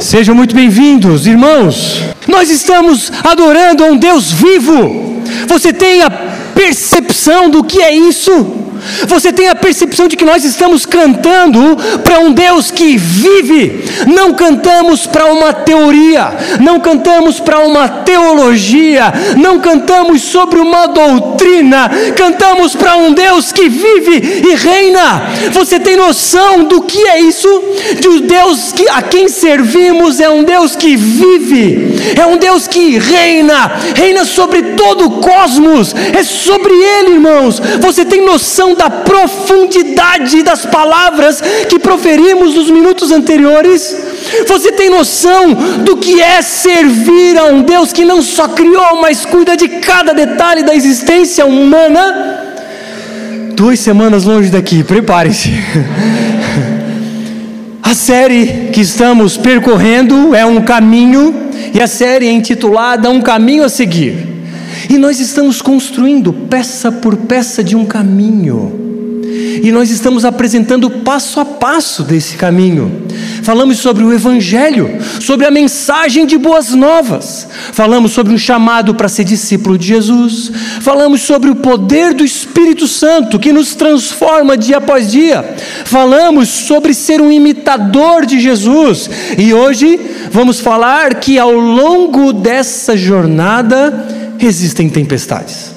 Sejam muito bem-vindos, irmãos. Nós estamos adorando a um Deus vivo. Você tem a percepção do que é isso? Você tem a percepção de que nós estamos cantando para um Deus que vive, não cantamos para uma teoria, não cantamos para uma teologia, não cantamos sobre uma doutrina, cantamos para um Deus que vive e reina. Você tem noção do que é isso? De um Deus que, a quem servimos é um Deus que vive, é um Deus que reina, reina sobre todo o cosmos, é sobre Ele, irmãos. Você tem noção da profundidade das palavras que proferimos nos minutos anteriores? Você tem noção do que é servir a um Deus que não só criou, mas cuida de cada detalhe da existência humana? Duas semanas longe daqui, prepare-se. A série que estamos percorrendo é um caminho, e a série é intitulada Um Caminho a Seguir. E nós estamos construindo peça por peça de um caminho. E nós estamos apresentando passo a passo desse caminho. Falamos sobre o Evangelho, sobre a mensagem de boas novas. Falamos sobre um chamado para ser discípulo de Jesus. Falamos sobre o poder do Espírito Santo que nos transforma dia após dia. Falamos sobre ser um imitador de Jesus. E hoje vamos falar que ao longo dessa jornada existem tempestades.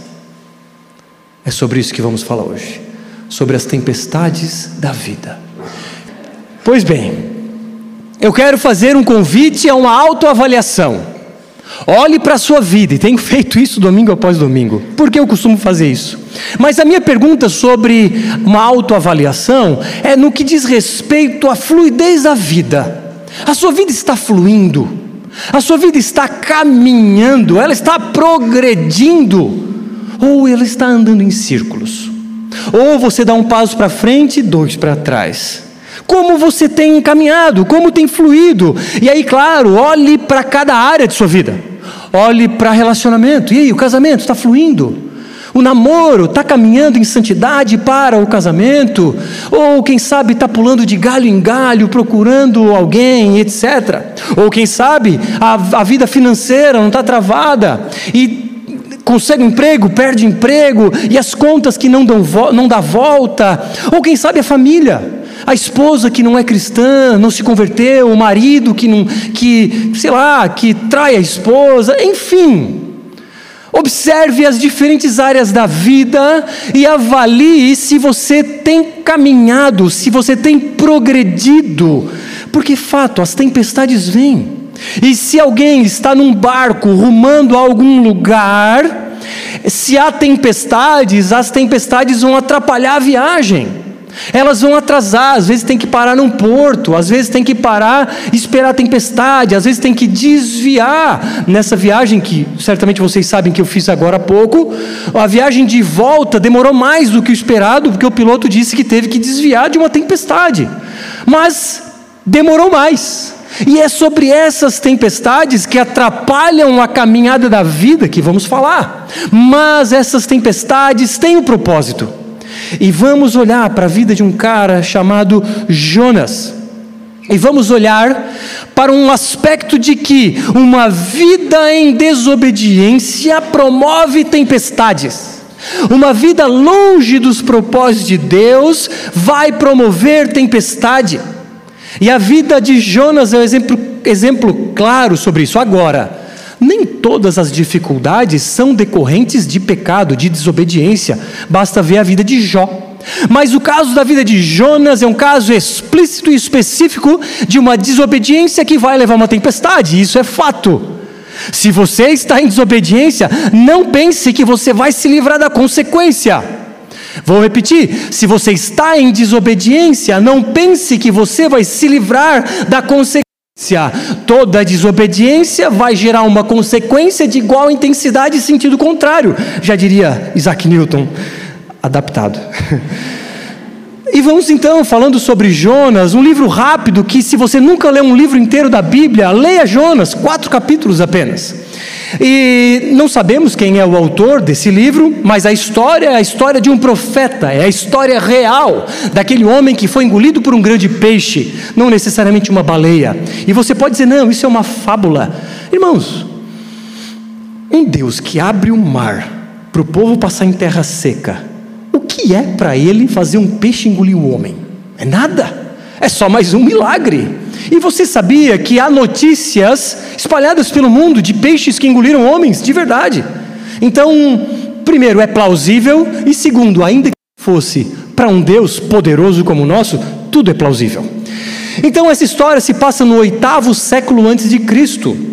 É sobre isso que vamos falar hoje, sobre as tempestades da vida. Pois bem, eu quero fazer um convite a uma autoavaliação. Olhe para a sua vida, e tenho feito isso domingo após domingo, porque eu costumo fazer isso. Mas a minha pergunta sobre uma autoavaliação é no que diz respeito à fluidez da vida. A sua vida está fluindo? A sua vida está caminhando, ela está progredindo, ou ela está andando em círculos. Ou você dá um passo para frente e dois para trás. Como você tem caminhado, como tem fluído. E aí, claro, olhe para cada área de sua vida. Olhe para relacionamento. E aí, o casamento está fluindo? O namoro está caminhando em santidade para o casamento, ou quem sabe está pulando de galho em galho, procurando alguém, etc. Ou quem sabe a, a vida financeira não está travada e consegue emprego, perde emprego, e as contas que não dão não dá volta, ou quem sabe a família, a esposa que não é cristã, não se converteu, o marido que não, que sei lá, que trai a esposa, enfim. Observe as diferentes áreas da vida e avalie se você tem caminhado, se você tem progredido, porque fato, as tempestades vêm. E se alguém está num barco rumando a algum lugar, se há tempestades, as tempestades vão atrapalhar a viagem. Elas vão atrasar, às vezes tem que parar num porto, às vezes tem que parar, esperar a tempestade, às vezes tem que desviar nessa viagem que certamente vocês sabem que eu fiz agora há pouco. A viagem de volta demorou mais do que o esperado, porque o piloto disse que teve que desviar de uma tempestade. Mas demorou mais. E é sobre essas tempestades que atrapalham a caminhada da vida que vamos falar. Mas essas tempestades têm um propósito. E vamos olhar para a vida de um cara chamado Jonas. E vamos olhar para um aspecto de que uma vida em desobediência promove tempestades. Uma vida longe dos propósitos de Deus vai promover tempestade. E a vida de Jonas é um exemplo, exemplo claro sobre isso. Agora, nem todas as dificuldades são decorrentes de pecado, de desobediência. Basta ver a vida de Jó. Mas o caso da vida de Jonas é um caso explícito e específico de uma desobediência que vai levar uma tempestade, isso é fato. Se você está em desobediência, não pense que você vai se livrar da consequência. Vou repetir: se você está em desobediência, não pense que você vai se livrar da consequência. Toda desobediência vai gerar uma consequência de igual intensidade e sentido contrário, já diria Isaac Newton, adaptado. E vamos então falando sobre Jonas, um livro rápido que, se você nunca leu um livro inteiro da Bíblia, leia Jonas, quatro capítulos apenas. E não sabemos quem é o autor desse livro, mas a história é a história de um profeta, é a história real daquele homem que foi engolido por um grande peixe, não necessariamente uma baleia. E você pode dizer, não, isso é uma fábula. Irmãos, um Deus que abre o mar para o povo passar em terra seca, o que é para ele fazer um peixe engolir o homem? É nada, é só mais um milagre. E você sabia que há notícias espalhadas pelo mundo de peixes que engoliram homens, de verdade? Então, primeiro, é plausível, e segundo, ainda que fosse para um Deus poderoso como o nosso, tudo é plausível. Então, essa história se passa no oitavo século antes de Cristo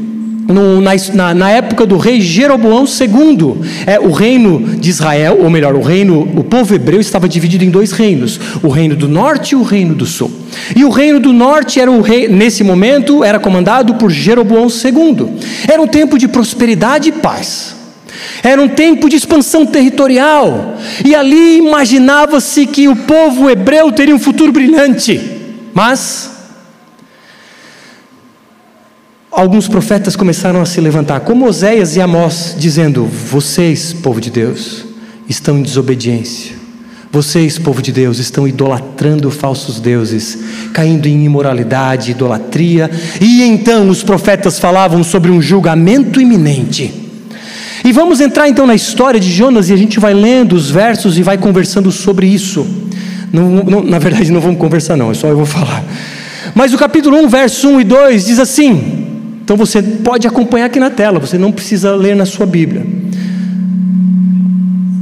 no, na, na, época do rei Jeroboão II, é, o reino de Israel, ou melhor, o reino, o povo hebreu estava dividido em dois reinos, o reino do norte e o reino do sul. E o reino do norte era o rei, nesse momento, era comandado por Jeroboão II. Era um tempo de prosperidade e paz. Era um tempo de expansão territorial. E ali imaginava-se que o povo hebreu teria um futuro brilhante. Mas alguns profetas começaram a se levantar, como Oséias e Amós, dizendo: Vocês, povo de Deus, estão em desobediência. Vocês, povo de Deus, estão idolatrando falsos deuses, caindo em imoralidade, idolatria. E então os profetas falavam sobre um julgamento iminente. E vamos entrar então na história de Jonas e a gente vai lendo os versos e vai conversando sobre isso. Não, não, na verdade, não vamos conversar, não, é só eu vou falar. Mas o capítulo 1, verso 1 e 2 diz assim: então você pode acompanhar aqui na tela, você não precisa ler na sua Bíblia.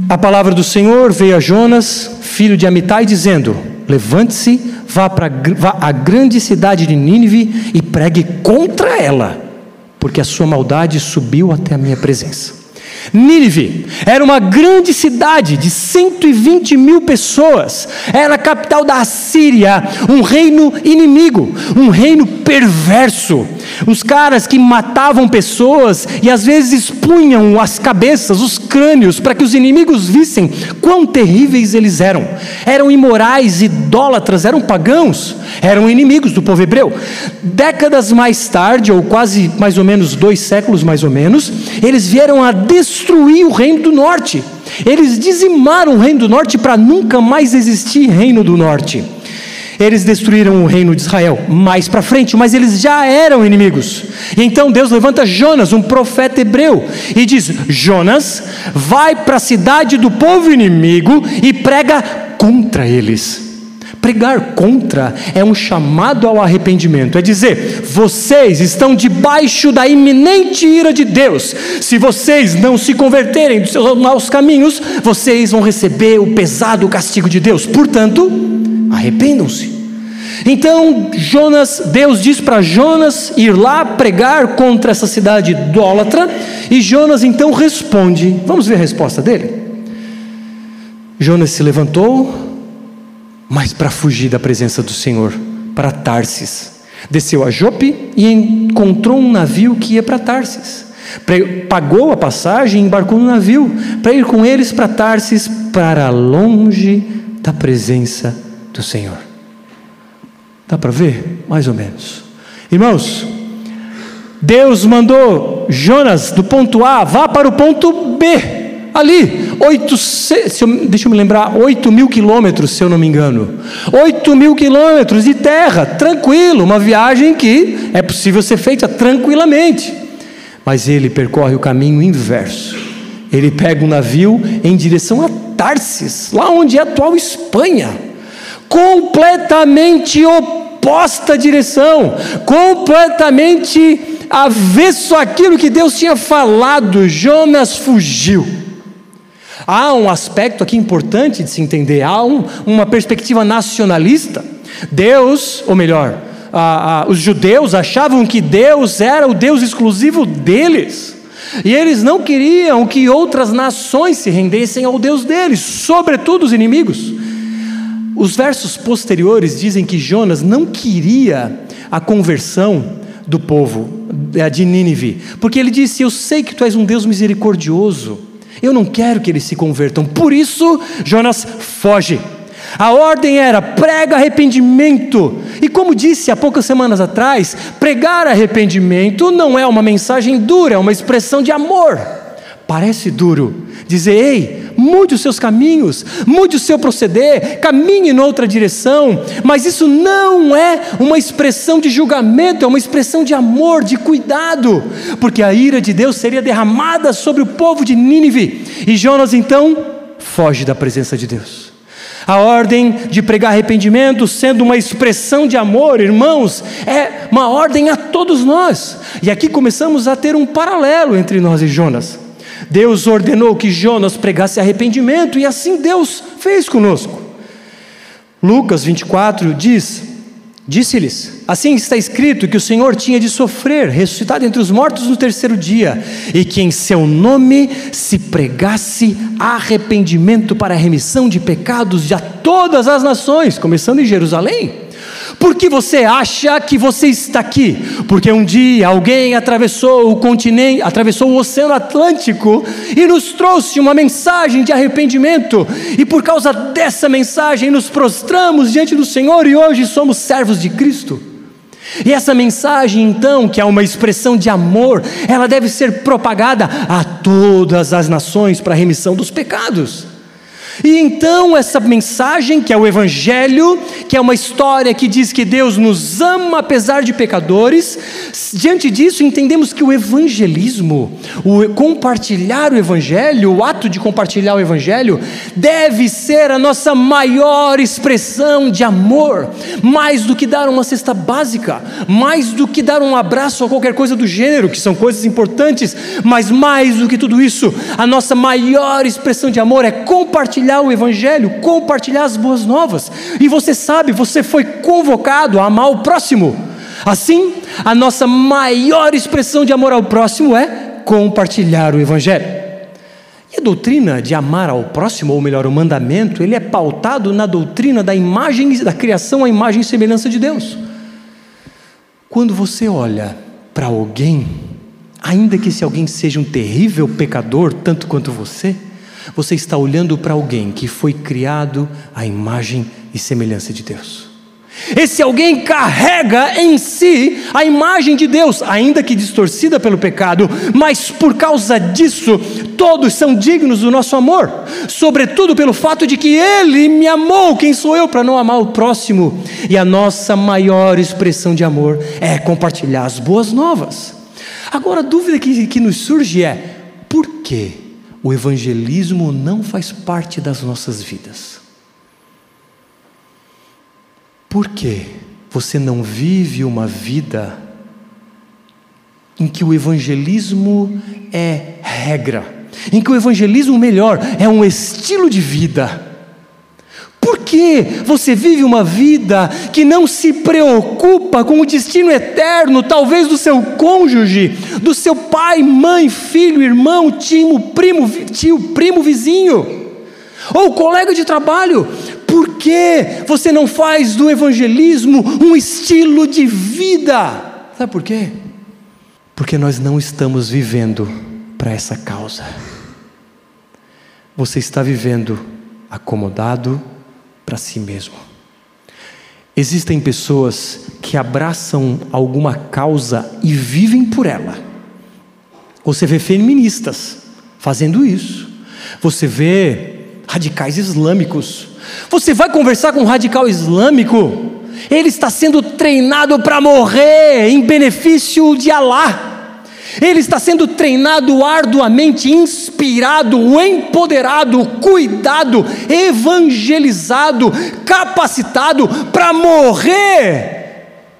A palavra do Senhor veio a Jonas, filho de Amitai, dizendo: Levante-se, vá para a grande cidade de Nínive e pregue contra ela, porque a sua maldade subiu até a minha presença. Nínive era uma grande cidade de 120 mil pessoas, era a capital da Assíria, um reino inimigo, um reino perverso. Os caras que matavam pessoas e às vezes expunham as cabeças, os crânios, para que os inimigos vissem quão terríveis eles eram. Eram imorais, idólatras, eram pagãos, eram inimigos do povo hebreu. Décadas mais tarde, ou quase mais ou menos dois séculos mais ou menos, eles vieram a destruir o reino do norte. Eles dizimaram o reino do norte para nunca mais existir reino do norte. Eles destruíram o reino de Israel mais para frente, mas eles já eram inimigos. E então Deus levanta Jonas, um profeta hebreu, e diz: Jonas, vai para a cidade do povo inimigo e prega contra eles. Pregar contra é um chamado ao arrependimento, é dizer, vocês estão debaixo da iminente ira de Deus. Se vocês não se converterem dos seus maus caminhos, vocês vão receber o pesado castigo de Deus. Portanto, arrependam-se. Então, Jonas, Deus diz para Jonas ir lá pregar contra essa cidade idólatra, e Jonas então responde. Vamos ver a resposta dele? Jonas se levantou, mas para fugir da presença do Senhor, para Tarsis. Desceu a Jope e encontrou um navio que ia para Tarsis. Pagou a passagem e embarcou no navio para ir com eles para Tarsis, para longe da presença do Senhor. Dá para ver? Mais ou menos. Irmãos, Deus mandou Jonas do ponto A, vá para o ponto B. Ali, oito, eu, deixa eu me lembrar, 8 mil quilômetros, se eu não me engano. 8 mil quilômetros de terra, tranquilo, uma viagem que é possível ser feita tranquilamente. Mas ele percorre o caminho inverso. Ele pega um navio em direção a Tarsis, lá onde é a atual Espanha. Completamente oposta direção, completamente avesso àquilo que Deus tinha falado. Jonas fugiu. Há um aspecto aqui importante de se entender, há um, uma perspectiva nacionalista. Deus, ou melhor, os judeus achavam que Deus era o Deus exclusivo deles. E eles não queriam que outras nações se rendessem ao Deus deles, sobretudo os inimigos. Os versos posteriores dizem que Jonas não queria a conversão do povo de Nínive, porque ele disse: Eu sei que tu és um Deus misericordioso, eu não quero que eles se convertam. Por isso, Jonas foge. A ordem era prega arrependimento. E como disse há poucas semanas atrás, pregar arrependimento não é uma mensagem dura, é uma expressão de amor. Parece duro dizer: ei, mude os seus caminhos, mude o seu proceder, caminhe em outra direção, mas isso não é uma expressão de julgamento, é uma expressão de amor, de cuidado, porque a ira de Deus seria derramada sobre o povo de Nínive, e Jonas então foge da presença de Deus. A ordem de pregar arrependimento, sendo uma expressão de amor, irmãos, é uma ordem a todos nós. E aqui começamos a ter um paralelo entre nós e Jonas. Deus ordenou que Jonas pregasse arrependimento e assim Deus fez conosco. Lucas 24 diz: Disse-lhes: Assim está escrito que o Senhor tinha de sofrer, ressuscitado entre os mortos no terceiro dia, e que em seu nome se pregasse arrependimento para a remissão de pecados de todas as nações, começando em Jerusalém. Por que você acha que você está aqui? Porque um dia alguém atravessou o continente, atravessou o Oceano Atlântico e nos trouxe uma mensagem de arrependimento, e por causa dessa mensagem nos prostramos diante do Senhor e hoje somos servos de Cristo. E essa mensagem, então, que é uma expressão de amor, ela deve ser propagada a todas as nações para a remissão dos pecados. E então, essa mensagem, que é o Evangelho, que é uma história que diz que Deus nos ama apesar de pecadores, diante disso entendemos que o evangelismo, o compartilhar o Evangelho, o ato de compartilhar o Evangelho, deve ser a nossa maior expressão de amor, mais do que dar uma cesta básica, mais do que dar um abraço ou qualquer coisa do gênero, que são coisas importantes, mas mais do que tudo isso, a nossa maior expressão de amor é compartilhar compartilhar o Evangelho, compartilhar as boas novas. E você sabe, você foi convocado a amar o próximo. Assim, a nossa maior expressão de amor ao próximo é compartilhar o Evangelho. E a doutrina de amar ao próximo, ou melhor, o mandamento, ele é pautado na doutrina da imagem, da criação à imagem e semelhança de Deus. Quando você olha para alguém, ainda que esse alguém seja um terrível pecador, tanto quanto você, você está olhando para alguém que foi criado à imagem e semelhança de Deus. Esse alguém carrega em si a imagem de Deus, ainda que distorcida pelo pecado, mas por causa disso, todos são dignos do nosso amor, sobretudo pelo fato de que Ele me amou, quem sou eu para não amar o próximo? E a nossa maior expressão de amor é compartilhar as boas novas. Agora, a dúvida que, que nos surge é: por quê? O evangelismo não faz parte das nossas vidas. Por que você não vive uma vida em que o evangelismo é regra, em que o evangelismo melhor é um estilo de vida? Por que você vive uma vida que não se preocupa com o destino eterno, talvez do seu cônjuge, do seu pai, mãe, filho, irmão, tio, primo, tio, primo, vizinho, ou colega de trabalho? Por que você não faz do evangelismo um estilo de vida? Sabe por quê? Porque nós não estamos vivendo para essa causa. Você está vivendo acomodado, para si mesmo. Existem pessoas que abraçam alguma causa e vivem por ela. Você vê feministas fazendo isso. Você vê radicais islâmicos. Você vai conversar com um radical islâmico, ele está sendo treinado para morrer em benefício de Alá. Ele está sendo treinado arduamente, inspirado, empoderado, cuidado, evangelizado, capacitado para morrer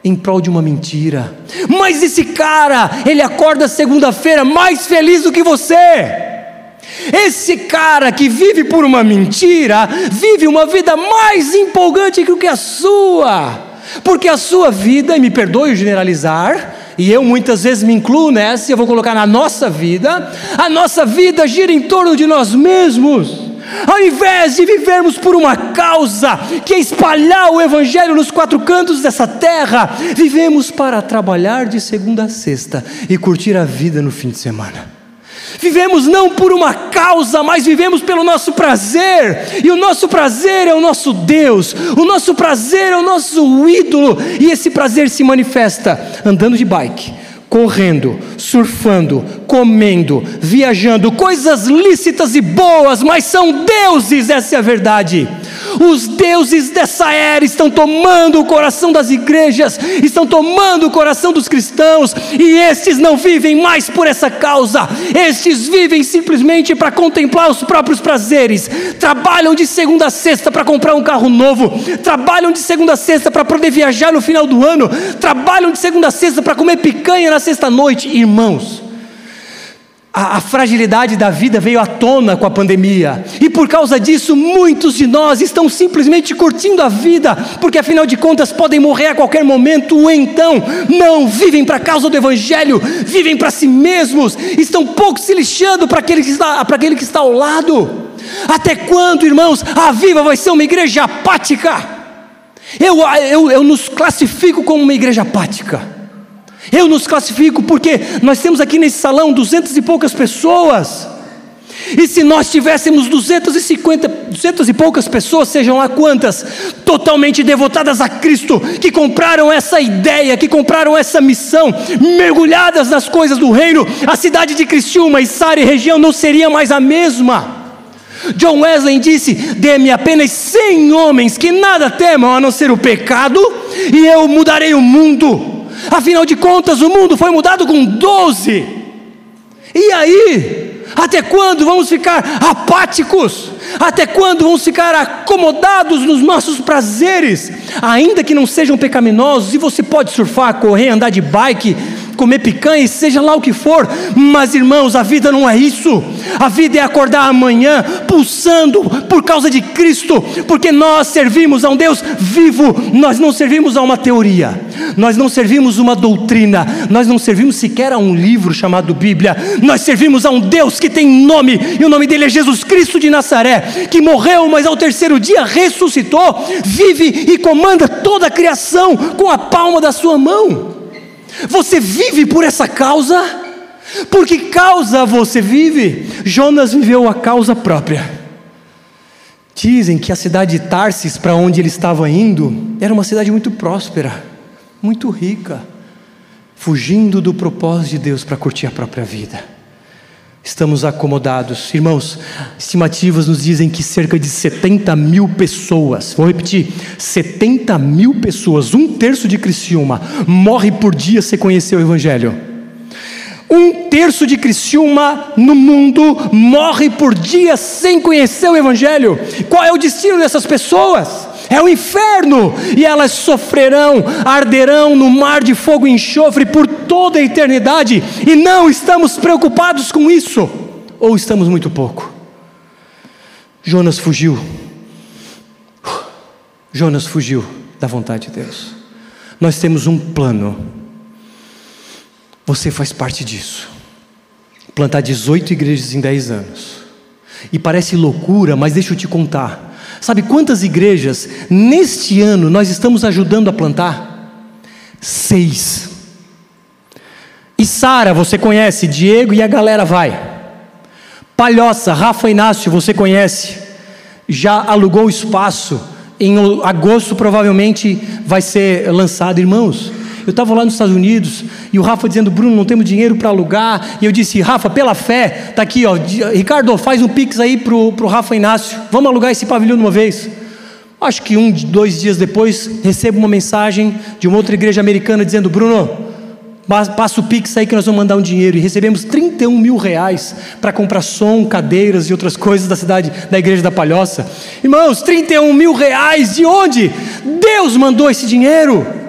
em prol de uma mentira. Mas esse cara, ele acorda segunda-feira mais feliz do que você. Esse cara que vive por uma mentira, vive uma vida mais empolgante que o que a sua, porque a sua vida, e me perdoe generalizar, e eu muitas vezes me incluo nessa, e eu vou colocar na nossa vida, a nossa vida gira em torno de nós mesmos. Ao invés de vivermos por uma causa, que é espalhar o Evangelho nos quatro cantos dessa terra, vivemos para trabalhar de segunda a sexta e curtir a vida no fim de semana. Vivemos não por uma causa, mas vivemos pelo nosso prazer, e o nosso prazer é o nosso Deus, o nosso prazer é o nosso ídolo, e esse prazer se manifesta andando de bike, correndo, surfando, comendo, viajando, coisas lícitas e boas, mas são deuses, essa é a verdade. Os deuses dessa era estão tomando o coração das igrejas, estão tomando o coração dos cristãos, e estes não vivem mais por essa causa, estes vivem simplesmente para contemplar os próprios prazeres, trabalham de segunda a sexta para comprar um carro novo, trabalham de segunda a sexta para poder viajar no final do ano, trabalham de segunda a sexta para comer picanha na sexta-noite, irmãos a, fragilidade da vida veio à tona com a pandemia, e por causa disso, muitos de nós estão simplesmente curtindo a vida, porque afinal de contas podem morrer a qualquer momento, ou então não vivem para a causa do Evangelho, vivem para si mesmos, estão pouco se lixando para aquele, que está, aquele que está ao lado. Até quando, irmãos, a Viva vai ser uma igreja apática? Eu, eu, eu nos classifico como uma igreja apática. Eu nos classifico porque nós temos aqui nesse salão duzentas e poucas pessoas. E se nós tivéssemos 250, duzentas e poucas pessoas, sejam lá quantas, totalmente devotadas a Cristo, que compraram essa ideia, que compraram essa missão, mergulhadas nas coisas do reino, a cidade de Criciúma e Sara e região não seria mais a mesma. John Wesley disse: Dê-me apenas cem homens que nada temam a não ser o pecado, e eu mudarei o mundo. Afinal de contas, o mundo foi mudado com 12. E aí? Até quando vamos ficar apáticos? Até quando vamos ficar acomodados nos nossos prazeres? Ainda que não sejam pecaminosos, e você pode surfar, correr, andar de bike, comer picanha, seja lá o que for, mas irmãos, a vida não é isso. A vida é acordar amanhã pulsando por causa de Cristo, porque nós servimos a um Deus vivo, nós não servimos a uma teoria, nós não servimos uma doutrina, nós não servimos sequer a um livro chamado Bíblia, nós servimos a um Deus que tem nome, e o nome dele é Jesus Cristo de Nazaré, que morreu, mas ao terceiro dia ressuscitou, vive e comanda toda a criação com a palma da sua mão. Você vive por essa causa? Por que causa você vive? Jonas viveu a causa própria. Dizem que a cidade de Tarsis, para onde ele estava indo, era uma cidade muito próspera, muito rica, fugindo do propósito de Deus para curtir a própria vida estamos acomodados. Irmãos, estimativas nos dizem que cerca de 70 mil pessoas, vou repetir, 70 mil pessoas, um terço de Criciúma, morre por dia sem conhecer o Evangelho. Um terço de Criciúma no mundo morre por dia sem conhecer o Evangelho. Qual é o destino dessas pessoas? É o inferno, e elas sofrerão, arderão no mar de fogo e enxofre por toda a eternidade, e não estamos preocupados com isso, ou estamos muito pouco. Jonas fugiu, Jonas fugiu da vontade de Deus. Nós temos um plano, você faz parte disso. Plantar 18 igrejas em 10 anos. E parece loucura, mas deixa eu te contar. Sabe quantas igrejas neste ano nós estamos ajudando a plantar? Seis. E Sara, você conhece, Diego e a galera vai. Palhoça, Rafa Inácio, você conhece, já alugou espaço. Em agosto provavelmente vai ser lançado, irmãos. Eu estava lá nos Estados Unidos e o Rafa dizendo: Bruno, não temos dinheiro para alugar. E eu disse: Rafa, pela fé, está aqui, ó. Ricardo, faz um pix aí para o Rafa Inácio. Vamos alugar esse pavilhão de uma vez. Acho que um, dois dias depois, recebo uma mensagem de uma outra igreja americana dizendo: Bruno, passa o Pix aí que nós vamos mandar um dinheiro. E recebemos 31 mil reais para comprar som, cadeiras e outras coisas da cidade, da igreja da Palhoça. Irmãos, 31 mil reais, de onde? Deus mandou esse dinheiro.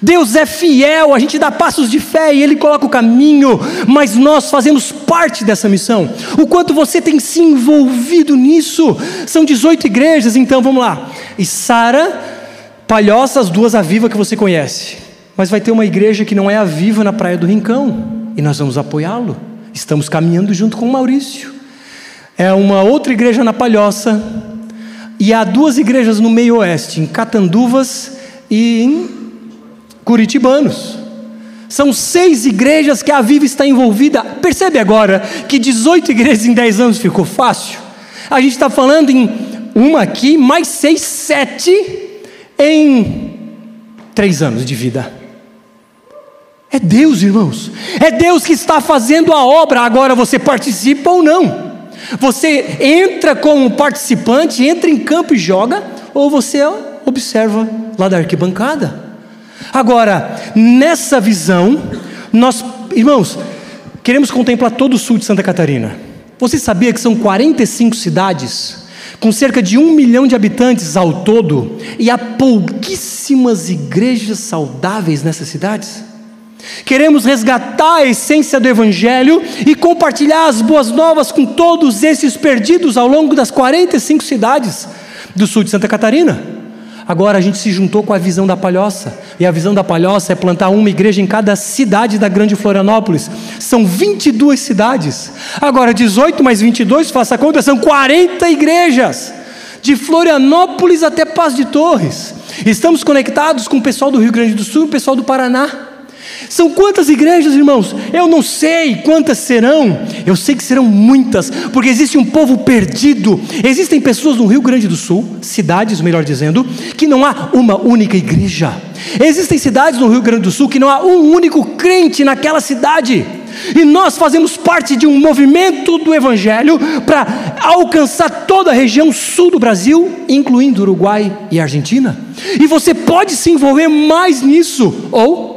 Deus é fiel, a gente dá passos de fé e Ele coloca o caminho, mas nós fazemos parte dessa missão. O quanto você tem se envolvido nisso? São 18 igrejas, então vamos lá. E Sara, Palhoça, as duas Aviva que você conhece. Mas vai ter uma igreja que não é Aviva na Praia do Rincão, e nós vamos apoiá-lo. Estamos caminhando junto com o Maurício. É uma outra igreja na Palhoça, e há duas igrejas no meio oeste, em Catanduvas e em curitibanos. São seis igrejas que a Viva está envolvida. Percebe agora que 18 igrejas em 10 anos ficou fácil? A gente está falando em uma aqui, mais seis, sete em três anos de vida. É Deus, irmãos. É Deus que está fazendo a obra. Agora você participa ou não. Você entra como participante, entra em campo e joga, ou você observa lá da arquibancada. Agora, nessa visão, nós, irmãos, queremos contemplar todo o sul de Santa Catarina. Você sabia que são 45 cidades, com cerca de um milhão de habitantes ao todo, e há pouquíssimas igrejas saudáveis nessas cidades? Queremos resgatar a essência do Evangelho e compartilhar as boas novas com todos esses perdidos ao longo das 45 cidades do sul de Santa Catarina. Agora a gente se juntou com a visão da palhoça, e a visão da palhoça é plantar uma igreja em cada cidade da grande Florianópolis. São 22 cidades. Agora 18 mais 22, faça a conta, são 40 igrejas. De Florianópolis até Paz de Torres. Estamos conectados com o pessoal do Rio Grande do Sul e o pessoal do Paraná. São quantas igrejas, irmãos? Eu não sei quantas serão, eu sei que serão muitas, porque existe um povo perdido. Existem pessoas no Rio Grande do Sul, cidades, melhor dizendo, que não há uma única igreja. Existem cidades no Rio Grande do Sul que não há um único crente naquela cidade. E nós fazemos parte de um movimento do Evangelho para alcançar toda a região sul do Brasil, incluindo Uruguai e Argentina. E você pode se envolver mais nisso, ou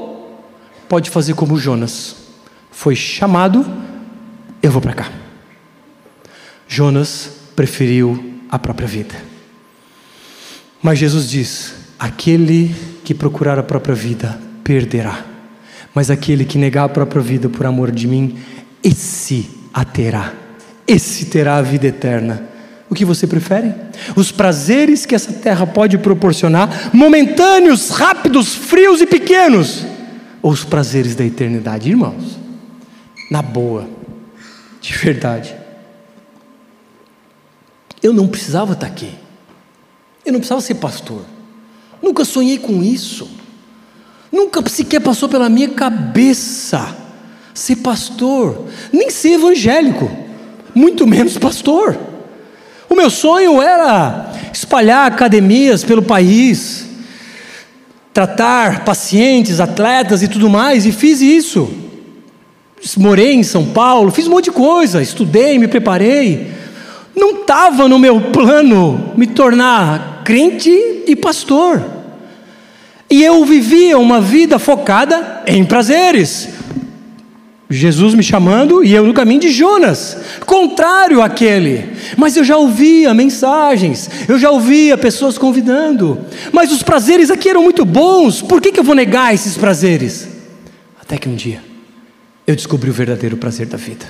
pode fazer como Jonas. Foi chamado, eu vou para cá. Jonas preferiu a própria vida. Mas Jesus diz: aquele que procurar a própria vida perderá, mas aquele que negar a própria vida por amor de mim, esse a terá, esse terá a vida eterna. O que você prefere? Os prazeres que essa terra pode proporcionar, momentâneos, rápidos, frios e pequenos ou os prazeres da eternidade, irmãos? Na boa, de verdade. Eu não precisava estar aqui. Eu não precisava ser pastor. Nunca sonhei com isso. Nunca sequer passou pela minha cabeça ser pastor, nem ser evangélico, muito menos pastor. O meu sonho era espalhar academias pelo país, tratar pacientes, atletas e tudo mais, e fiz isso. Morei em São Paulo, fiz um monte de coisa, estudei, me preparei. Não estava no meu plano me tornar crente e pastor. E eu vivia uma vida focada em prazeres. Jesus me chamando e eu no caminho de Jonas, contrário àquele. Mas eu já ouvia mensagens, eu já ouvia pessoas convidando. Mas os prazeres aqui eram muito bons, por que, que eu vou negar esses prazeres? Até que um dia eu descobri o verdadeiro prazer da vida.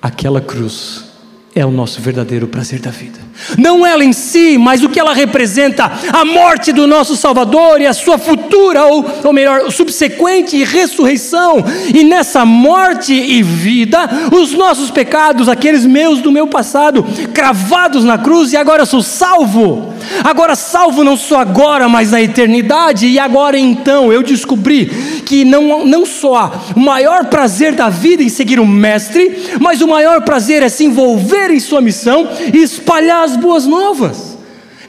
Aquela cruz é o nosso verdadeiro prazer da vida. Não ela em si, mas o que ela representa, a morte do nosso Salvador e a sua futura, ou, ou melhor, subsequente ressurreição. E nessa morte e vida, os nossos pecados, aqueles meus do meu passado, cravados na cruz, e agora eu sou salvo. Agora salvo não só agora, mas na eternidade. E agora então eu descobri que não, não só o maior prazer da vida em seguir o Mestre, mas o maior prazer é se envolver em sua missão e espalhar as boas novas.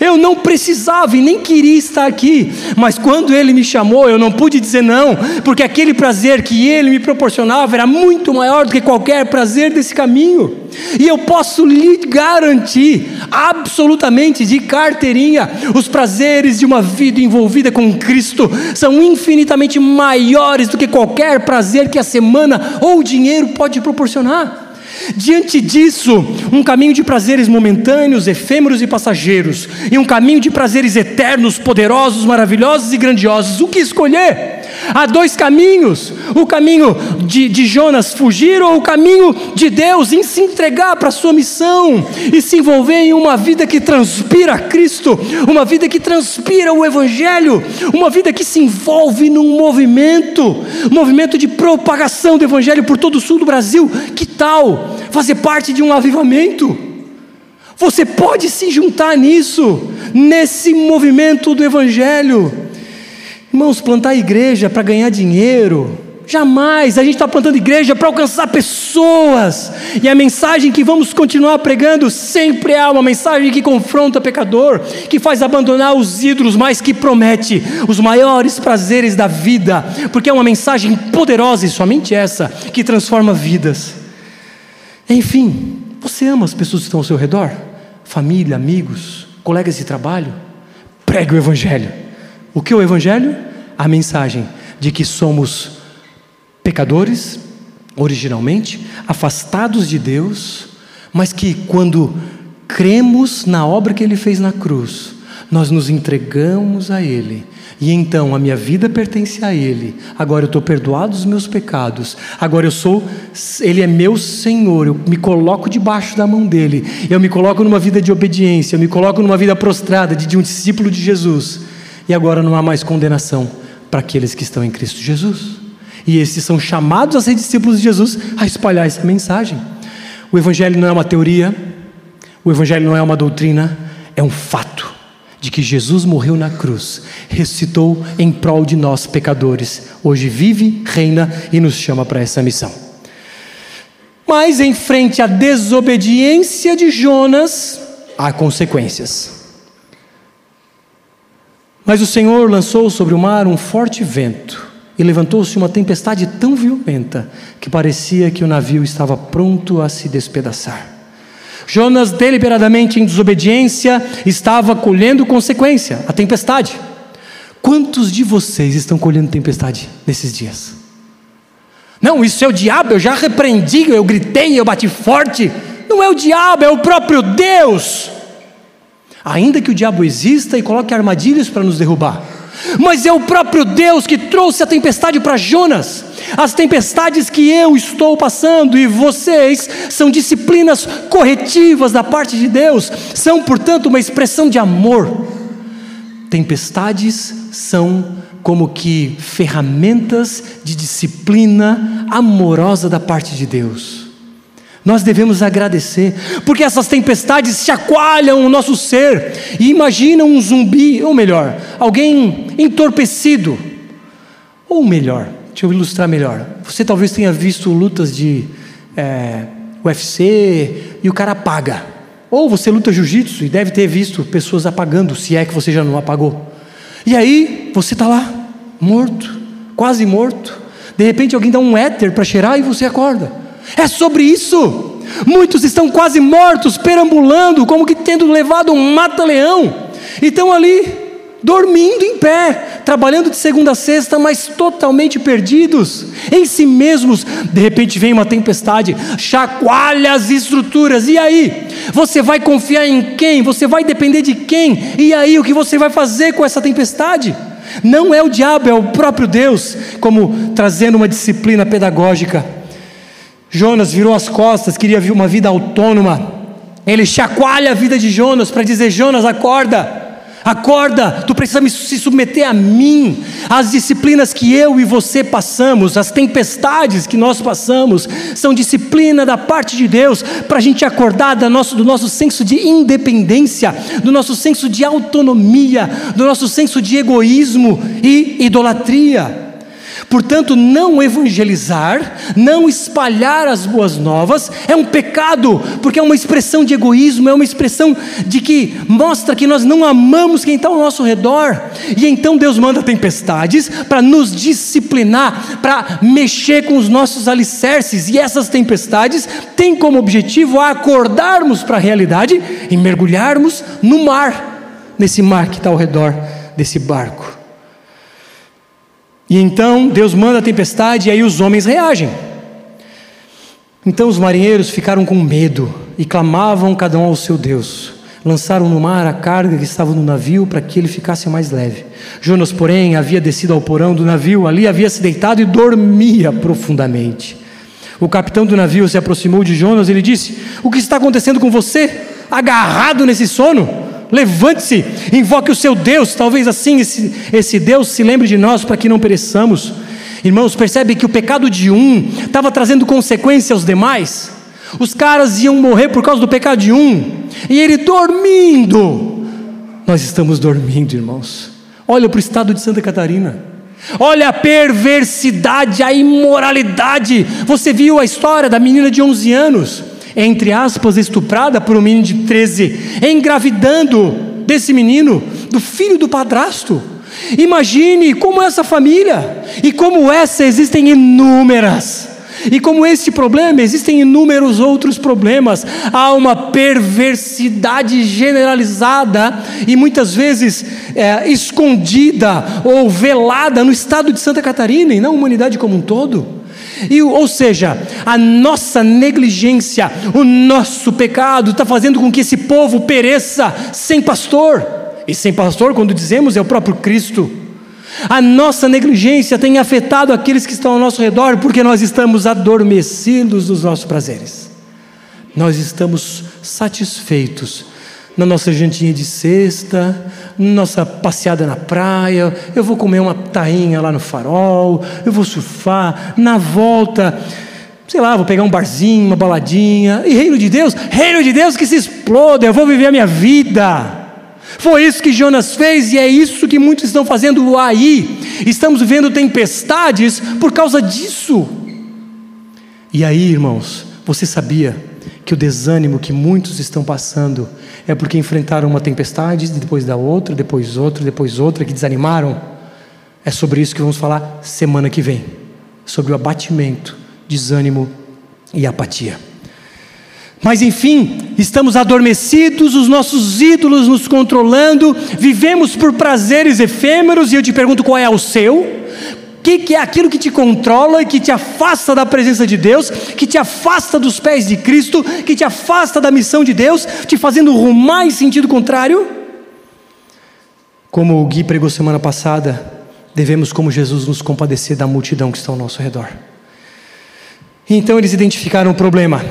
Eu não precisava e nem queria estar aqui, mas quando ele me chamou, eu não pude dizer não, porque aquele prazer que ele me proporcionava era muito maior do que qualquer prazer desse caminho. E eu posso lhe garantir, absolutamente de carteirinha, os prazeres de uma vida envolvida com Cristo são infinitamente maiores do que qualquer prazer que a semana ou o dinheiro pode proporcionar. Diante disso, um caminho de prazeres momentâneos, efêmeros e passageiros, e um caminho de prazeres eternos, poderosos, maravilhosos e grandiosos. O que escolher? Há dois caminhos: o caminho de, de Jonas fugir, ou o caminho de Deus em se entregar para a sua missão e se envolver em uma vida que transpira Cristo, uma vida que transpira o Evangelho, uma vida que se envolve num movimento, movimento de propagação do Evangelho por todo o sul do Brasil. Que tal fazer parte de um avivamento? Você pode se juntar nisso, nesse movimento do Evangelho. Irmãos, plantar igreja para ganhar dinheiro, Jamais, a gente está plantando igreja para alcançar pessoas, e a mensagem que vamos continuar pregando sempre é uma mensagem que confronta o pecador, que faz abandonar os ídolos, mas que promete os maiores prazeres da vida, porque é uma mensagem poderosa e somente essa que transforma vidas. Enfim, você ama as pessoas que estão ao seu redor? Família, amigos, colegas de trabalho? Pregue o Evangelho. O que é o Evangelho? A mensagem de que somos pecadores, originalmente, afastados de Deus, mas que quando cremos na obra que Ele fez na cruz, nós nos entregamos a Ele. E então a minha vida pertence a Ele. Agora eu estou perdoado dos meus pecados. Agora eu sou, Ele é meu Senhor. Eu me coloco debaixo da mão dele. Eu me coloco numa vida de obediência. Eu me coloco numa vida prostrada de, de um discípulo de Jesus. E agora não há mais condenação para aqueles que estão em Cristo Jesus. E esses são chamados a ser discípulos de Jesus a espalhar essa mensagem. O Evangelho não é uma teoria, o Evangelho não é uma doutrina, é um fato de que Jesus morreu na cruz, ressuscitou em prol de nós pecadores, hoje vive, reina e nos chama para essa missão. Mas em frente à desobediência de Jonas, há consequências. Mas o Senhor lançou sobre o mar um forte vento, e levantou-se uma tempestade tão violenta que parecia que o navio estava pronto a se despedaçar. Jonas, deliberadamente em desobediência, estava colhendo consequência, a tempestade. Quantos de vocês estão colhendo tempestade nesses dias? Não, isso é o diabo, eu já repreendi, eu gritei, eu bati forte. Não é o diabo, é o próprio Deus. Ainda que o diabo exista e coloque armadilhas para nos derrubar, mas é o próprio Deus que trouxe a tempestade para Jonas. As tempestades que eu estou passando e vocês são disciplinas corretivas da parte de Deus, são, portanto, uma expressão de amor. Tempestades são como que ferramentas de disciplina amorosa da parte de Deus. Nós devemos agradecer, porque essas tempestades chacoalham o nosso ser. E imagina um zumbi, ou melhor, alguém entorpecido. Ou melhor, deixa eu ilustrar melhor. Você talvez tenha visto lutas de é, UFC e o cara apaga. Ou você luta jiu-jitsu e deve ter visto pessoas apagando, se é que você já não apagou. E aí, você está lá, morto, quase morto. De repente alguém dá um éter para cheirar e você acorda. É sobre isso. Muitos estão quase mortos, perambulando, como que tendo levado um mata-leão, e estão ali, dormindo em pé, trabalhando de segunda a sexta, mas totalmente perdidos em si mesmos. De repente vem uma tempestade, chacoalha as estruturas, e aí? Você vai confiar em quem? Você vai depender de quem? E aí, o que você vai fazer com essa tempestade? Não é o diabo, é o próprio Deus, como trazendo uma disciplina pedagógica Jonas virou as costas, queria uma vida autônoma. Ele chacoalha a vida de Jonas para dizer: Jonas, acorda. Acorda, tu precisa se submeter a mim, as disciplinas que eu e você passamos, as tempestades que nós passamos, são disciplina da parte de Deus para a gente acordar do nosso, do nosso senso de independência, do nosso senso de autonomia, do nosso senso de egoísmo e idolatria. Portanto, não evangelizar, não espalhar as boas novas é um pecado, porque é uma expressão de egoísmo, é uma expressão de que mostra que nós não amamos quem está ao nosso redor. E então Deus manda tempestades para nos disciplinar, para mexer com os nossos alicerces, e essas tempestades têm como objetivo acordarmos para a realidade e mergulharmos no mar, nesse mar que está ao redor desse barco. E então Deus manda a tempestade e aí os homens reagem. Então os marinheiros ficaram com medo e clamavam cada um ao seu Deus. Lançaram no mar a carga que estava no navio para que ele ficasse mais leve. Jonas, porém, havia descido ao porão do navio, ali havia se deitado e dormia profundamente. O capitão do navio se aproximou de Jonas e lhe disse: O que está acontecendo com você? Agarrado nesse sono? Levante-se, invoque o seu Deus, talvez assim esse, esse Deus se lembre de nós para que não pereçamos. Irmãos, percebe que o pecado de um estava trazendo consequência aos demais. Os caras iam morrer por causa do pecado de um, e ele dormindo. Nós estamos dormindo, irmãos. Olha para o estado de Santa Catarina. Olha a perversidade, a imoralidade. Você viu a história da menina de 11 anos, entre aspas, estuprada por um menino de 13, engravidando desse menino, do filho do padrasto. Imagine como essa família, e como essa existem inúmeras. E como este problema, existem inúmeros outros problemas. Há uma perversidade generalizada e muitas vezes é, escondida ou velada no estado de Santa Catarina e na humanidade como um todo. E, ou seja, a nossa negligência, o nosso pecado está fazendo com que esse povo pereça sem pastor. E sem pastor, quando dizemos, é o próprio Cristo. A nossa negligência tem afetado aqueles que estão ao nosso redor porque nós estamos adormecidos dos nossos prazeres. Nós estamos satisfeitos na nossa jantinha de sexta, nossa passeada na praia, eu vou comer uma tainha lá no farol, eu vou surfar, na volta, sei lá, vou pegar um barzinho, uma baladinha, e reino de Deus, reino de Deus que se exploda, eu vou viver a minha vida. Foi isso que Jonas fez e é isso que muitos estão fazendo aí. Estamos vivendo tempestades por causa disso. E aí, irmãos, você sabia que o desânimo que muitos estão passando é porque enfrentaram uma tempestade, depois da outra, depois outra, depois outra, que desanimaram? É sobre isso que vamos falar semana que vem sobre o abatimento, desânimo e apatia. Mas enfim, estamos adormecidos, os nossos ídolos nos controlando, vivemos por prazeres efêmeros, e eu te pergunto qual é o seu? Que, que é aquilo que te controla e que te afasta da presença de Deus, que te afasta dos pés de Cristo, que te afasta da missão de Deus, te fazendo rumar em sentido contrário? Como o Gui pregou semana passada, devemos, como Jesus, nos compadecer da multidão que está ao nosso redor. Então eles identificaram o problema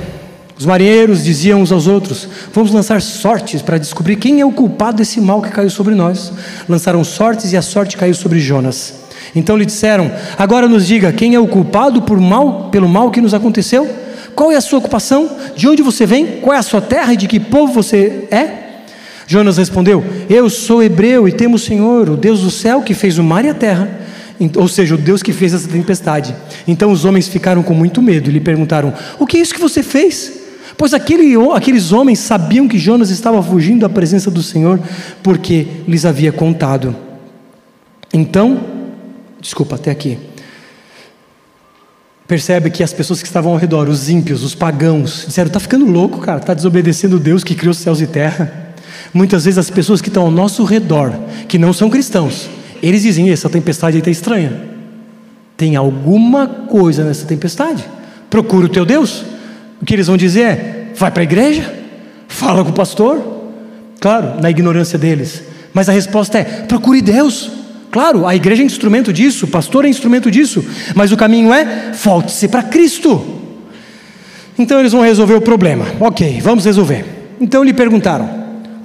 os marinheiros diziam uns aos outros: Vamos lançar sortes para descobrir quem é o culpado desse mal que caiu sobre nós. Lançaram sortes e a sorte caiu sobre Jonas. Então lhe disseram: Agora nos diga quem é o culpado por mal, pelo mal que nos aconteceu? Qual é a sua ocupação? De onde você vem? Qual é a sua terra e de que povo você é? Jonas respondeu: Eu sou hebreu e temo o Senhor, o Deus do céu que fez o mar e a terra ou seja, o Deus que fez essa tempestade. Então os homens ficaram com muito medo e lhe perguntaram: O que é isso que você fez? Pois aquele, aqueles homens sabiam que Jonas estava fugindo da presença do Senhor, porque lhes havia contado. Então, desculpa, até aqui. Percebe que as pessoas que estavam ao redor, os ímpios, os pagãos, disseram: está ficando louco, cara, está desobedecendo Deus que criou céus e terra. Muitas vezes as pessoas que estão ao nosso redor, que não são cristãos, eles dizem: essa tempestade está estranha. Tem alguma coisa nessa tempestade. Procura o teu Deus. O que eles vão dizer é: vai para a igreja, fala com o pastor. Claro, na ignorância deles. Mas a resposta é: procure Deus. Claro, a igreja é instrumento disso, o pastor é instrumento disso, mas o caminho é volte-se para Cristo. Então eles vão resolver o problema. Ok, vamos resolver. Então lhe perguntaram: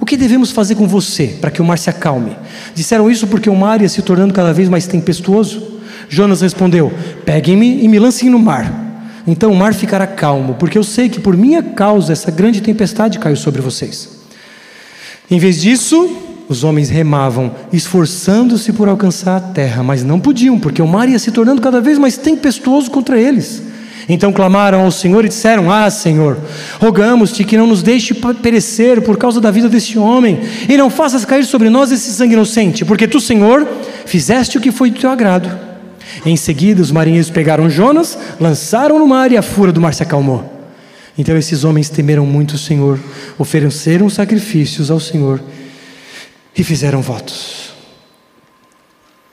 o que devemos fazer com você para que o mar se acalme? Disseram isso porque o mar ia se tornando cada vez mais tempestuoso. Jonas respondeu: Peguem-me e me lancem no mar então o mar ficará calmo, porque eu sei que por minha causa essa grande tempestade caiu sobre vocês. Em vez disso, os homens remavam, esforçando-se por alcançar a terra, mas não podiam, porque o mar ia se tornando cada vez mais tempestuoso contra eles. Então clamaram ao Senhor e disseram: Ah, Senhor, rogamos-te que não nos deixe perecer por causa da vida deste homem, e não faças cair sobre nós esse sangue inocente, porque tu, Senhor, fizeste o que foi do teu agrado. Em seguida, os marinheiros pegaram Jonas, lançaram no mar e a fúria do mar se acalmou. Então esses homens temeram muito o Senhor, ofereceram sacrifícios ao Senhor e fizeram votos.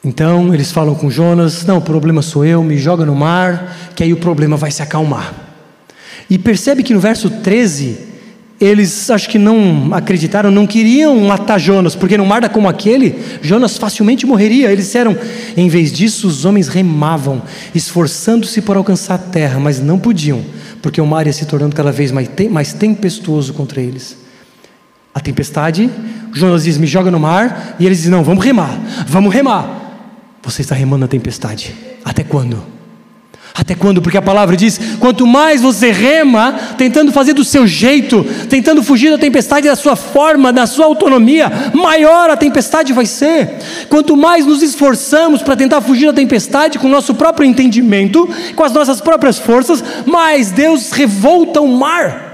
Então eles falam com Jonas: Não, o problema sou eu, me joga no mar, que aí o problema vai se acalmar. E percebe que no verso 13 eles acho que não acreditaram, não queriam matar Jonas, porque num mar como aquele, Jonas facilmente morreria. Eles disseram: em vez disso, os homens remavam, esforçando-se por alcançar a terra, mas não podiam, porque o mar ia se tornando cada vez mais, mais tempestuoso contra eles. A tempestade, Jonas diz: me joga no mar, e eles dizem: não, vamos remar, vamos remar. Você está remando na tempestade, até quando? Até quando? Porque a palavra diz: quanto mais você rema, tentando fazer do seu jeito, tentando fugir da tempestade da sua forma, da sua autonomia, maior a tempestade vai ser. Quanto mais nos esforçamos para tentar fugir da tempestade com o nosso próprio entendimento, com as nossas próprias forças, mais Deus revolta o mar.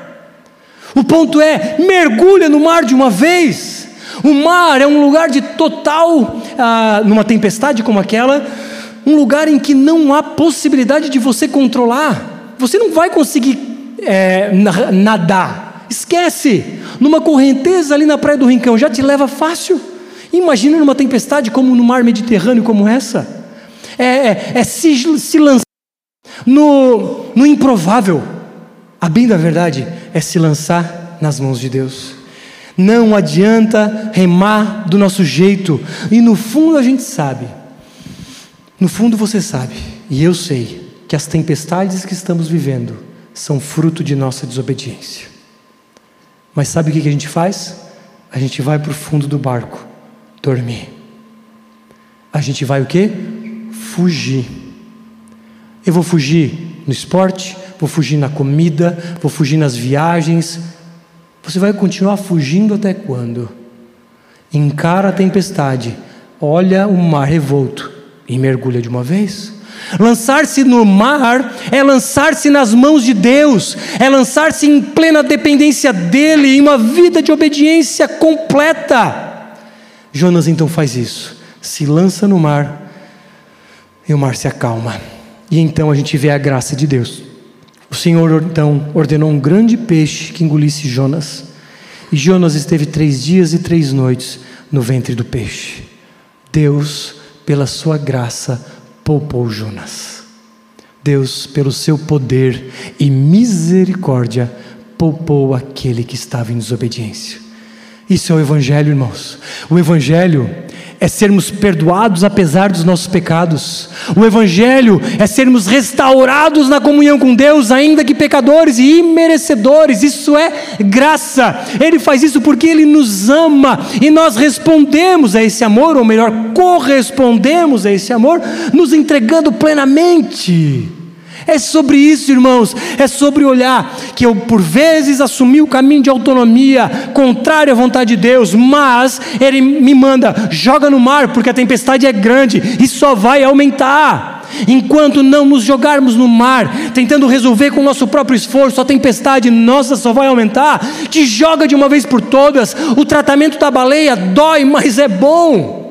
O ponto é: mergulha no mar de uma vez. O mar é um lugar de total, ah, numa tempestade como aquela, um lugar em que não há possibilidade de você controlar. Você não vai conseguir é, nadar. Esquece. Numa correnteza ali na praia do Rincão já te leva fácil. Imagina numa tempestade como no mar Mediterrâneo como essa. É, é, é se, se lançar no, no improvável. A bem da verdade é se lançar nas mãos de Deus. Não adianta remar do nosso jeito. E no fundo a gente sabe no fundo você sabe, e eu sei, que as tempestades que estamos vivendo são fruto de nossa desobediência. Mas sabe o que a gente faz? A gente vai para o fundo do barco dormir. A gente vai o quê? Fugir. Eu vou fugir no esporte, vou fugir na comida, vou fugir nas viagens. Você vai continuar fugindo até quando? Encara a tempestade, olha o mar revolto e mergulha de uma vez. Lançar-se no mar é lançar-se nas mãos de Deus, é lançar-se em plena dependência dEle, em uma vida de obediência completa. Jonas então faz isso, se lança no mar e o mar se acalma. E então a gente vê a graça de Deus. O Senhor então ordenou um grande peixe que engolisse Jonas. E Jonas esteve três dias e três noites no ventre do peixe. Deus pela sua graça, poupou Jonas. Deus, pelo seu poder e misericórdia, poupou aquele que estava em desobediência. Isso é o Evangelho, irmãos. O Evangelho é sermos perdoados apesar dos nossos pecados. O Evangelho é sermos restaurados na comunhão com Deus, ainda que pecadores e imerecedores. Isso é graça. Ele faz isso porque Ele nos ama e nós respondemos a esse amor, ou melhor, correspondemos a esse amor, nos entregando plenamente. É sobre isso, irmãos. É sobre olhar que eu, por vezes, assumi o caminho de autonomia contrário à vontade de Deus, mas Ele me manda, joga no mar, porque a tempestade é grande e só vai aumentar. Enquanto não nos jogarmos no mar, tentando resolver com o nosso próprio esforço, a tempestade nossa só vai aumentar. Te joga de uma vez por todas. O tratamento da baleia dói, mas é bom.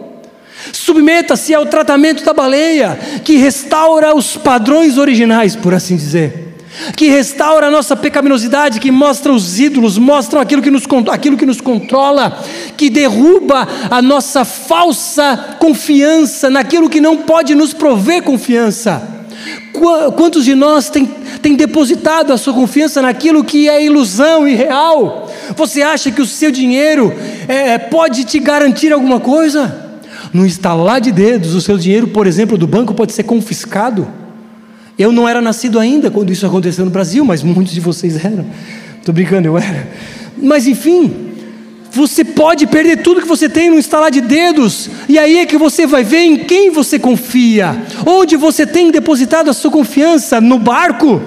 Submeta-se ao tratamento da baleia, que restaura os padrões originais, por assim dizer. Que restaura a nossa pecaminosidade, que mostra os ídolos, mostra aquilo que nos, aquilo que nos controla, que derruba a nossa falsa confiança naquilo que não pode nos prover confiança. Quantos de nós têm, têm depositado a sua confiança naquilo que é ilusão e real? Você acha que o seu dinheiro é, pode te garantir alguma coisa? No instalar de dedos, o seu dinheiro, por exemplo, do banco pode ser confiscado. Eu não era nascido ainda quando isso aconteceu no Brasil, mas muitos de vocês eram. Estou brincando, eu era. Mas enfim, você pode perder tudo que você tem no instalar de dedos, e aí é que você vai ver em quem você confia, onde você tem depositado a sua confiança no barco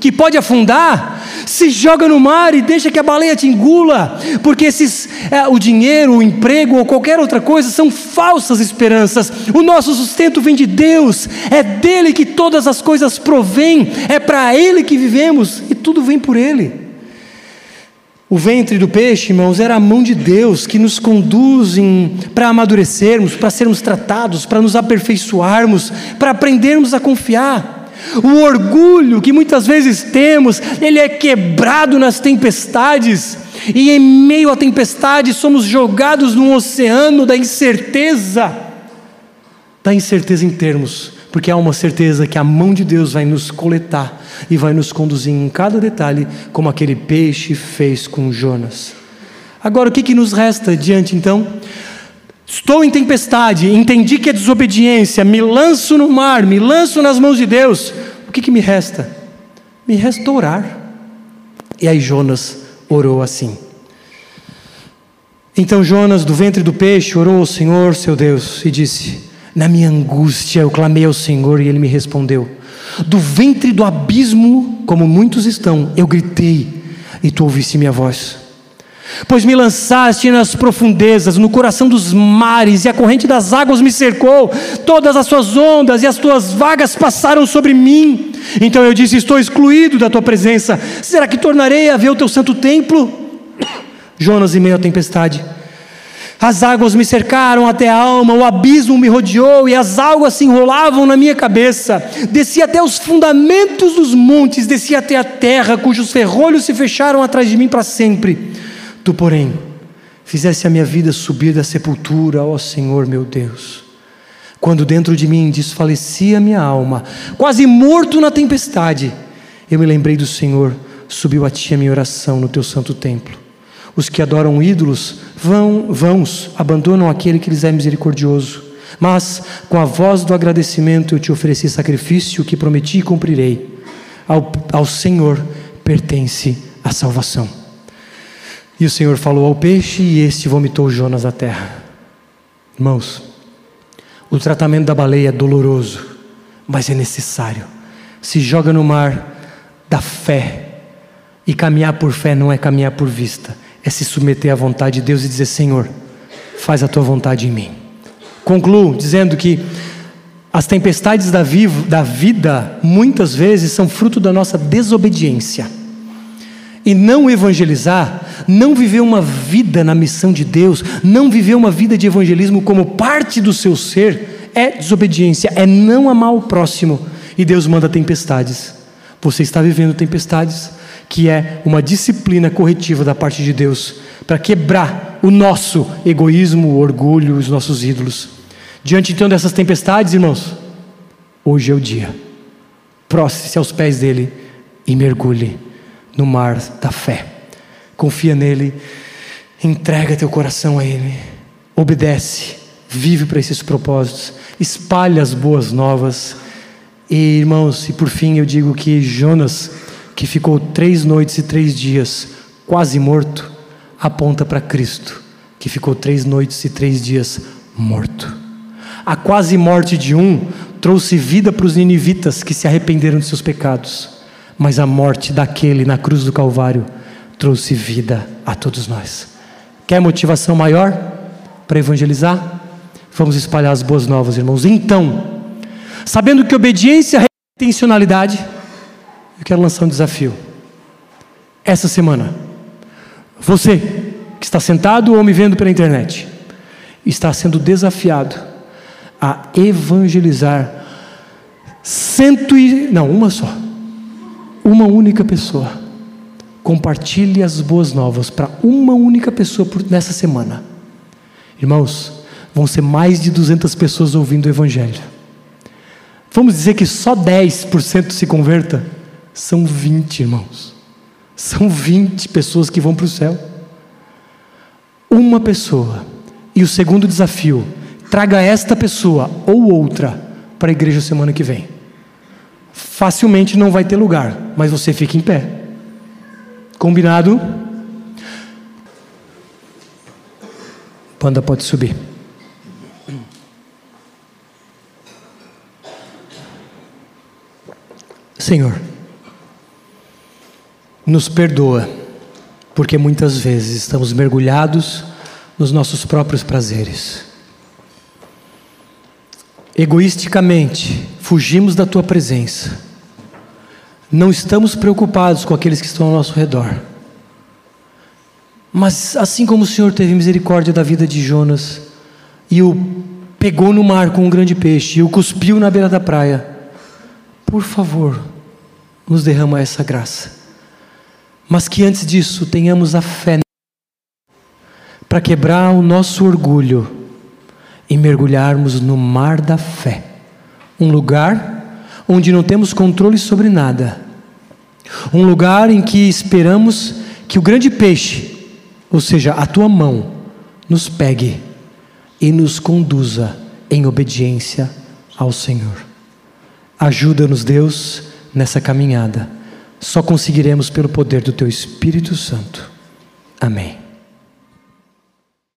que pode afundar, se joga no mar e deixa que a baleia te engula, porque esses, é, o dinheiro, o emprego ou qualquer outra coisa são falsas esperanças. O nosso sustento vem de Deus, é dele que todas as coisas provêm, é para ele que vivemos e tudo vem por ele. O ventre do peixe, irmãos, era a mão de Deus que nos conduz para amadurecermos, para sermos tratados, para nos aperfeiçoarmos, para aprendermos a confiar. O orgulho que muitas vezes temos, ele é quebrado nas tempestades, e em meio à tempestade somos jogados num oceano da incerteza, da incerteza em termos, porque há uma certeza que a mão de Deus vai nos coletar e vai nos conduzir em cada detalhe, como aquele peixe fez com Jonas. Agora, o que, que nos resta diante então? Estou em tempestade, entendi que é desobediência, me lanço no mar, me lanço nas mãos de Deus. O que, que me resta? Me resta orar. E aí Jonas orou assim. Então Jonas, do ventre do peixe, orou ao Senhor, seu Deus, e disse: Na minha angústia eu clamei ao Senhor e ele me respondeu. Do ventre do abismo, como muitos estão, eu gritei e tu ouviste minha voz. Pois me lançaste nas profundezas, no coração dos mares, e a corrente das águas me cercou, todas as suas ondas e as tuas vagas passaram sobre mim. Então eu disse: Estou excluído da tua presença. Será que tornarei a ver o teu santo templo? Jonas, em meio à tempestade. As águas me cercaram até a alma, o abismo me rodeou e as águas se enrolavam na minha cabeça. Desci até os fundamentos dos montes, desci até a terra, cujos ferrolhos se fecharam atrás de mim para sempre. Tu, porém, fizesse a minha vida subir da sepultura, ó Senhor meu Deus. Quando dentro de mim desfalecia minha alma, quase morto na tempestade, eu me lembrei do Senhor, subiu a ti a minha oração no teu santo templo. Os que adoram ídolos vão, vãos abandonam aquele que lhes é misericordioso. Mas com a voz do agradecimento eu te ofereci sacrifício que prometi e cumprirei. Ao, ao Senhor pertence a salvação. E o Senhor falou ao peixe, e este vomitou Jonas à terra. Irmãos, o tratamento da baleia é doloroso, mas é necessário. Se joga no mar da fé. E caminhar por fé não é caminhar por vista, é se submeter à vontade de Deus e dizer: Senhor, faz a tua vontade em mim. Concluo dizendo que as tempestades da, da vida muitas vezes são fruto da nossa desobediência. E não evangelizar, não viver uma vida na missão de Deus, não viver uma vida de evangelismo como parte do seu ser, é desobediência, é não amar o próximo. E Deus manda tempestades. Você está vivendo tempestades, que é uma disciplina corretiva da parte de Deus para quebrar o nosso egoísmo, o orgulho, os nossos ídolos. Diante então dessas tempestades, irmãos, hoje é o dia. Proste-se aos pés dele e mergulhe no mar da fé. Confia nele, entrega teu coração a ele, obedece, vive para esses propósitos, espalha as boas novas. E irmãos, e por fim eu digo que Jonas que ficou três noites e três dias quase morto, aponta para Cristo, que ficou três noites e três dias morto. A quase morte de um trouxe vida para os ninivitas que se arrependeram de seus pecados, mas a morte daquele na cruz do Calvário trouxe vida a todos nós. Quer motivação maior para evangelizar? Vamos espalhar as boas novas, irmãos. Então, sabendo que obediência é intencionalidade, eu quero lançar um desafio. Essa semana, você que está sentado ou me vendo pela internet, está sendo desafiado a evangelizar cento e não uma só, uma única pessoa. Compartilhe as boas novas para uma única pessoa por, nessa semana. Irmãos, vão ser mais de 200 pessoas ouvindo o Evangelho. Vamos dizer que só 10% se converta? São 20, irmãos. São 20 pessoas que vão para o céu. Uma pessoa. E o segundo desafio: traga esta pessoa ou outra para a igreja semana que vem. Facilmente não vai ter lugar, mas você fica em pé. Combinado? Panda pode subir. Senhor nos perdoa, porque muitas vezes estamos mergulhados nos nossos próprios prazeres. Egoisticamente, fugimos da tua presença. Não estamos preocupados com aqueles que estão ao nosso redor. Mas assim como o Senhor teve misericórdia da vida de Jonas e o pegou no mar com um grande peixe e o cuspiu na beira da praia, por favor, nos derrama essa graça mas que antes disso tenhamos a fé para quebrar o nosso orgulho e mergulharmos no mar da fé um lugar onde não temos controle sobre nada, um lugar em que esperamos que o grande peixe, ou seja, a tua mão, nos pegue e nos conduza em obediência ao Senhor. Ajuda-nos, Deus, nessa caminhada só conseguiremos pelo poder do Teu Espírito Santo. Amém.